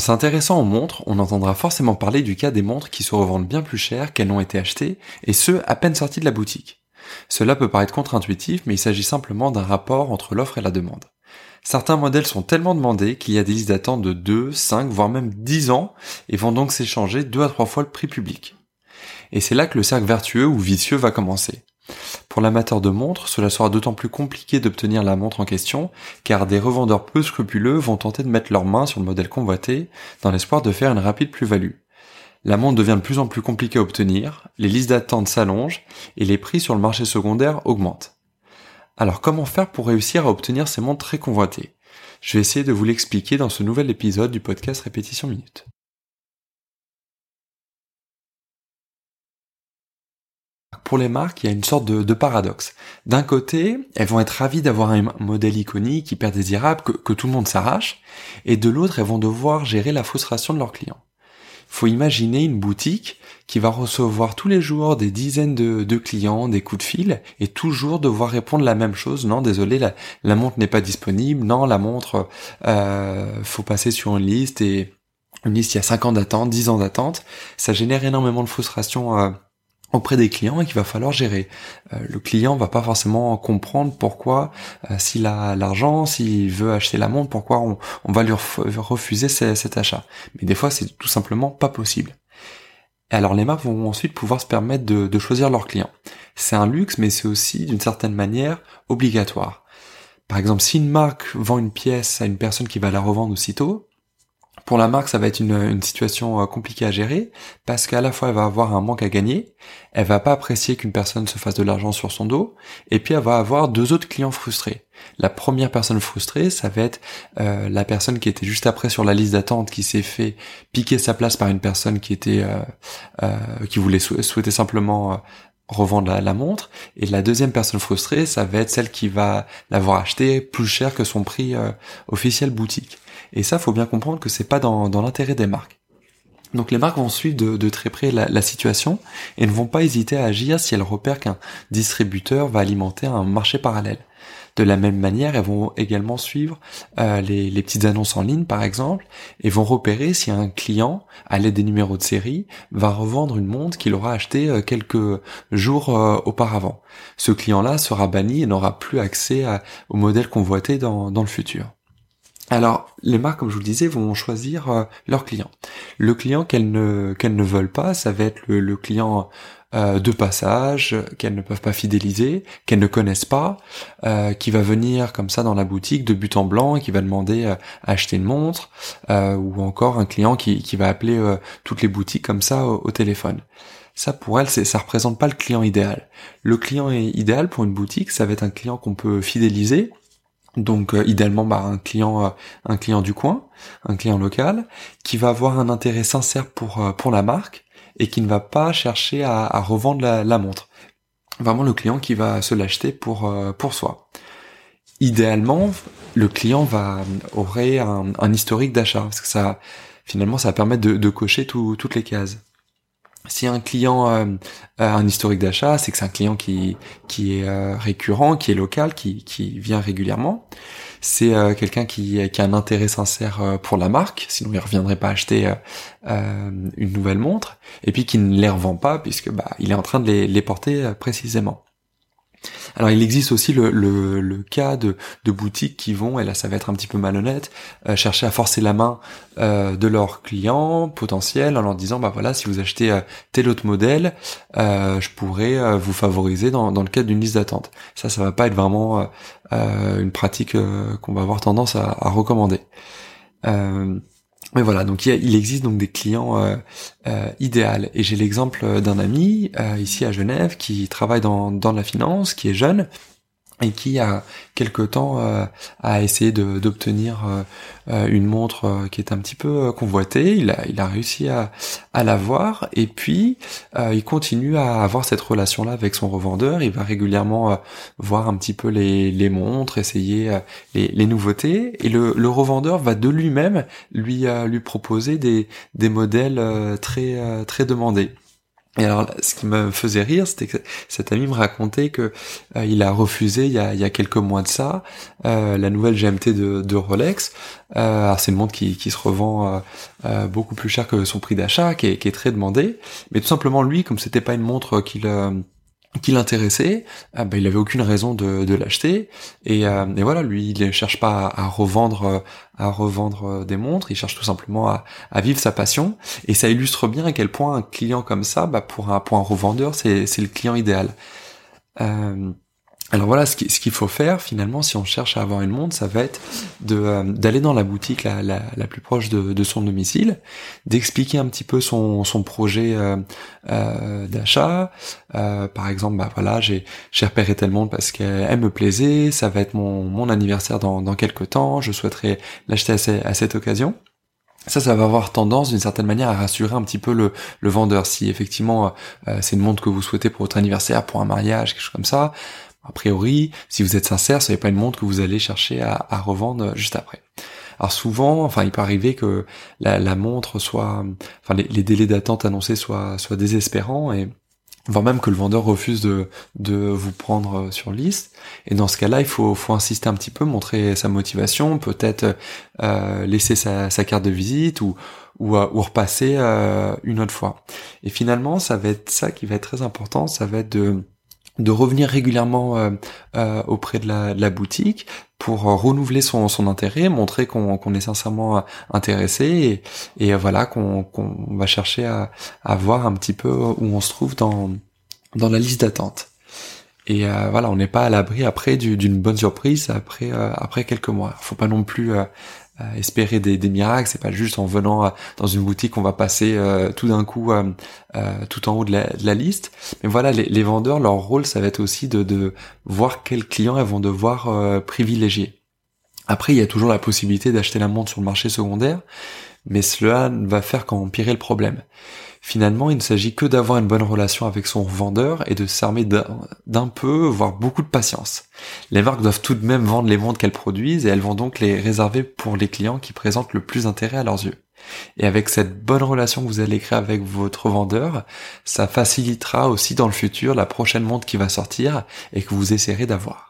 S'intéressant aux montres, on entendra forcément parler du cas des montres qui se revendent bien plus cher qu'elles n'ont été achetées, et ce, à peine sorties de la boutique. Cela peut paraître contre-intuitif, mais il s'agit simplement d'un rapport entre l'offre et la demande. Certains modèles sont tellement demandés qu'il y a des listes d'attente de 2, 5, voire même 10 ans, et vont donc s'échanger deux à trois fois le prix public. Et c'est là que le cercle vertueux ou vicieux va commencer. Pour l'amateur de montres, cela sera d'autant plus compliqué d'obtenir la montre en question, car des revendeurs peu scrupuleux vont tenter de mettre leurs mains sur le modèle convoité, dans l'espoir de faire une rapide plus-value. La montre devient de plus en plus compliquée à obtenir, les listes d'attente s'allongent, et les prix sur le marché secondaire augmentent. Alors comment faire pour réussir à obtenir ces montres très convoitées? Je vais essayer de vous l'expliquer dans ce nouvel épisode du podcast Répétition Minute. Pour les marques, il y a une sorte de, paradoxe. D'un côté, elles vont être ravies d'avoir un modèle iconique, hyper désirable, que, tout le monde s'arrache, et de l'autre, elles vont devoir gérer la frustration de leurs clients. Il faut imaginer une boutique qui va recevoir tous les jours des dizaines de, clients, des coups de fil, et toujours devoir répondre la même chose. Non, désolé, la, montre n'est pas disponible. Non, la montre, euh, faut passer sur une liste et une liste il y a 5 ans d'attente, 10 ans d'attente. Ça génère énormément de frustration. Euh, auprès des clients et qu'il va falloir gérer. Euh, le client va pas forcément comprendre pourquoi, euh, s'il a l'argent, s'il veut acheter la montre, pourquoi on, va lui refuser cet achat. Mais des fois, c'est tout simplement pas possible. Et alors les marques vont ensuite pouvoir se permettre de, de choisir leurs clients. C'est un luxe, mais c'est aussi d'une certaine manière obligatoire. Par exemple, si une marque vend une pièce à une personne qui va la revendre aussitôt, pour la marque, ça va être une, situation euh, compliquée à gérer parce qu'à la fois elle va avoir un manque à gagner, elle va pas apprécier qu'une personne se fasse de l'argent sur son dos, et puis elle va avoir deux autres clients frustrés. La première personne frustrée, ça va être euh, la personne qui était juste après sur la liste d'attente, qui s'est fait piquer sa place par une personne qui était euh, qui voulait souhaiter simplement revendre la, la, montre. Et la deuxième personne frustrée, ça va être celle qui va l'avoir acheté plus cher que son prix officiel boutique. Et ça, faut bien comprendre que c'est pas dans, l'intérêt des marques. Donc les marques vont suivre de, très près la, situation et ne vont pas hésiter à agir si elles repèrent qu'un distributeur va alimenter un marché parallèle. De la même manière, elles vont également suivre euh, les, petites annonces en ligne, par exemple, et vont repérer si un client, à l'aide des numéros de série, va revendre une montre qu'il aura acheté euh, quelques jours euh, auparavant. Ce client-là sera banni et n'aura plus accès au modèle convoité dans le futur. Alors, les marques, comme je vous le disais, vont choisir euh, leur client. Le client qu'elles ne qu'elles ne veulent pas, ça va être le, client euh, de passage qu'elles ne peuvent pas fidéliser, qu'elles ne connaissent pas, euh, qui va venir comme ça dans la boutique de but en blanc qui va demander à acheter une montre, ou encore un client qui, qui va appeler toutes les boutiques comme ça au, téléphone. Ça pour elle, ça représente pas le client idéal. Le client idéal pour une boutique, ça va être un client qu'on peut fidéliser, donc euh, idéalement bah, un client euh, un client du coin, un client local qui va avoir un intérêt sincère pour euh, pour la marque et qui ne va pas chercher à, revendre la, montre. Vraiment le client qui va se l'acheter pour pour soi. Idéalement, le client va aurait un, un historique d'achat parce que ça finalement ça va permettre de cocher toutes les cases si un client a un historique d'achat, c'est que c'est un client qui qui est euh, récurrent, qui est local, qui qui vient régulièrement. C'est euh, quelqu'un qui, qui a un intérêt sincère euh, pour la marque, sinon il reviendrait pas acheter une nouvelle montre, et puis qui ne les revend pas puisque bah il est en train de les porter précisément. Alors il existe aussi le, cas de, boutiques qui vont, et là ça va être un petit peu malhonnête, euh, chercher à forcer la main euh, de leurs clients potentiels en leur disant bah voilà si vous achetez euh, tel autre modèle, je pourrais vous favoriser dans, le cadre d'une liste d'attente. Ça ça va pas être vraiment une pratique qu'on va avoir tendance à recommander. Mais voilà, donc il, existe donc des clients euh, euh, idéaux. Et j'ai l'exemple d'un ami euh, ici à Genève qui travaille dans, dans la finance, qui est jeune et qui a quelque temps euh, a essayé d'obtenir euh, euh, une montre qui est un petit peu convoitée. Il a, réussi à, l'avoir et puis il continue à avoir cette relation-là avec son revendeur. Il va régulièrement voir un petit peu les, montres, essayer les, nouveautés et le, revendeur va de lui-même lui lui proposer des, des modèles très très demandés. Et alors, ce qui me faisait rire, c'était que cet ami me racontait que euh, il a refusé il y a, quelques mois de ça euh, la nouvelle GMT de, Rolex. Euh, alors c'est une montre qui, se revend euh, beaucoup plus cher que son prix d'achat, qui qui est très demandé. Mais tout simplement lui, comme c'était pas une montre qu'il qui l'intéressait, ah bah, il avait aucune raison de, de l'acheter et, euh, voilà lui il ne cherche pas à, revendre à revendre des montres, il cherche tout simplement à, à, vivre sa passion et ça illustre bien à quel point un client comme ça, bah, pour un pour un revendeur c'est c'est le client idéal. Euh, alors voilà, ce qu'il faut faire finalement, si on cherche à avoir une montre, ça va être euh, d'aller dans la boutique la, la, la plus proche de, de, son domicile, d'expliquer un petit peu son, son projet euh, euh, d'achat. Euh, par exemple, bah voilà, j'ai repéré telle montre parce qu'elle me plaisait, ça va être mon, mon anniversaire dans, dans quelques temps, je souhaiterais l'acheter à, à cette occasion. Ça, ça va avoir tendance d'une certaine manière à rassurer un petit peu le, le vendeur. Si effectivement euh, c'est une montre que vous souhaitez pour votre anniversaire, pour un mariage, quelque chose comme ça, a priori, si vous êtes sincère, ce n'est pas une montre que vous allez chercher à, revendre juste après. Alors souvent, enfin, il peut arriver que la, montre soit, enfin, les, délais d'attente annoncés soient, soient désespérants et voire même que le vendeur refuse de, de vous prendre sur liste. Et dans ce cas-là, il faut, faut insister un petit peu, montrer sa motivation, peut-être euh, laisser sa, carte de visite ou, ou, euh, ou repasser euh, une autre fois. Et finalement, ça va être ça qui va être très important, ça va être de de revenir régulièrement euh, euh, auprès de la, boutique pour euh, renouveler son, son intérêt, montrer qu'on est sincèrement intéressé et, et voilà qu'on va chercher à, à, voir un petit peu où on se trouve dans, dans la liste d'attente. Et voilà, on n'est pas à l'abri après d'une bonne surprise après après quelques mois. Faut pas non plus espérer des, des miracles. C'est pas juste en venant euh, dans une boutique qu'on va passer euh, tout d'un coup euh, tout en haut de la, liste. Mais voilà, les, vendeurs, leur rôle, ça va être aussi de, de voir quels clients elles vont devoir privilégier. Après, il y a toujours la possibilité d'acheter la montre sur le marché secondaire, mais cela va faire qu'empirer le problème. Finalement, il ne s'agit que d'avoir une bonne relation avec son vendeur et de s'armer d'un peu, voire beaucoup de patience. Les marques doivent tout de même vendre les montres qu'elles produisent et elles vont donc les réserver pour les clients qui présentent le plus d'intérêt à leurs yeux. Et avec cette bonne relation que vous allez créer avec votre vendeur, ça facilitera aussi dans le futur la prochaine montre qui va sortir et que vous essaierez d'avoir.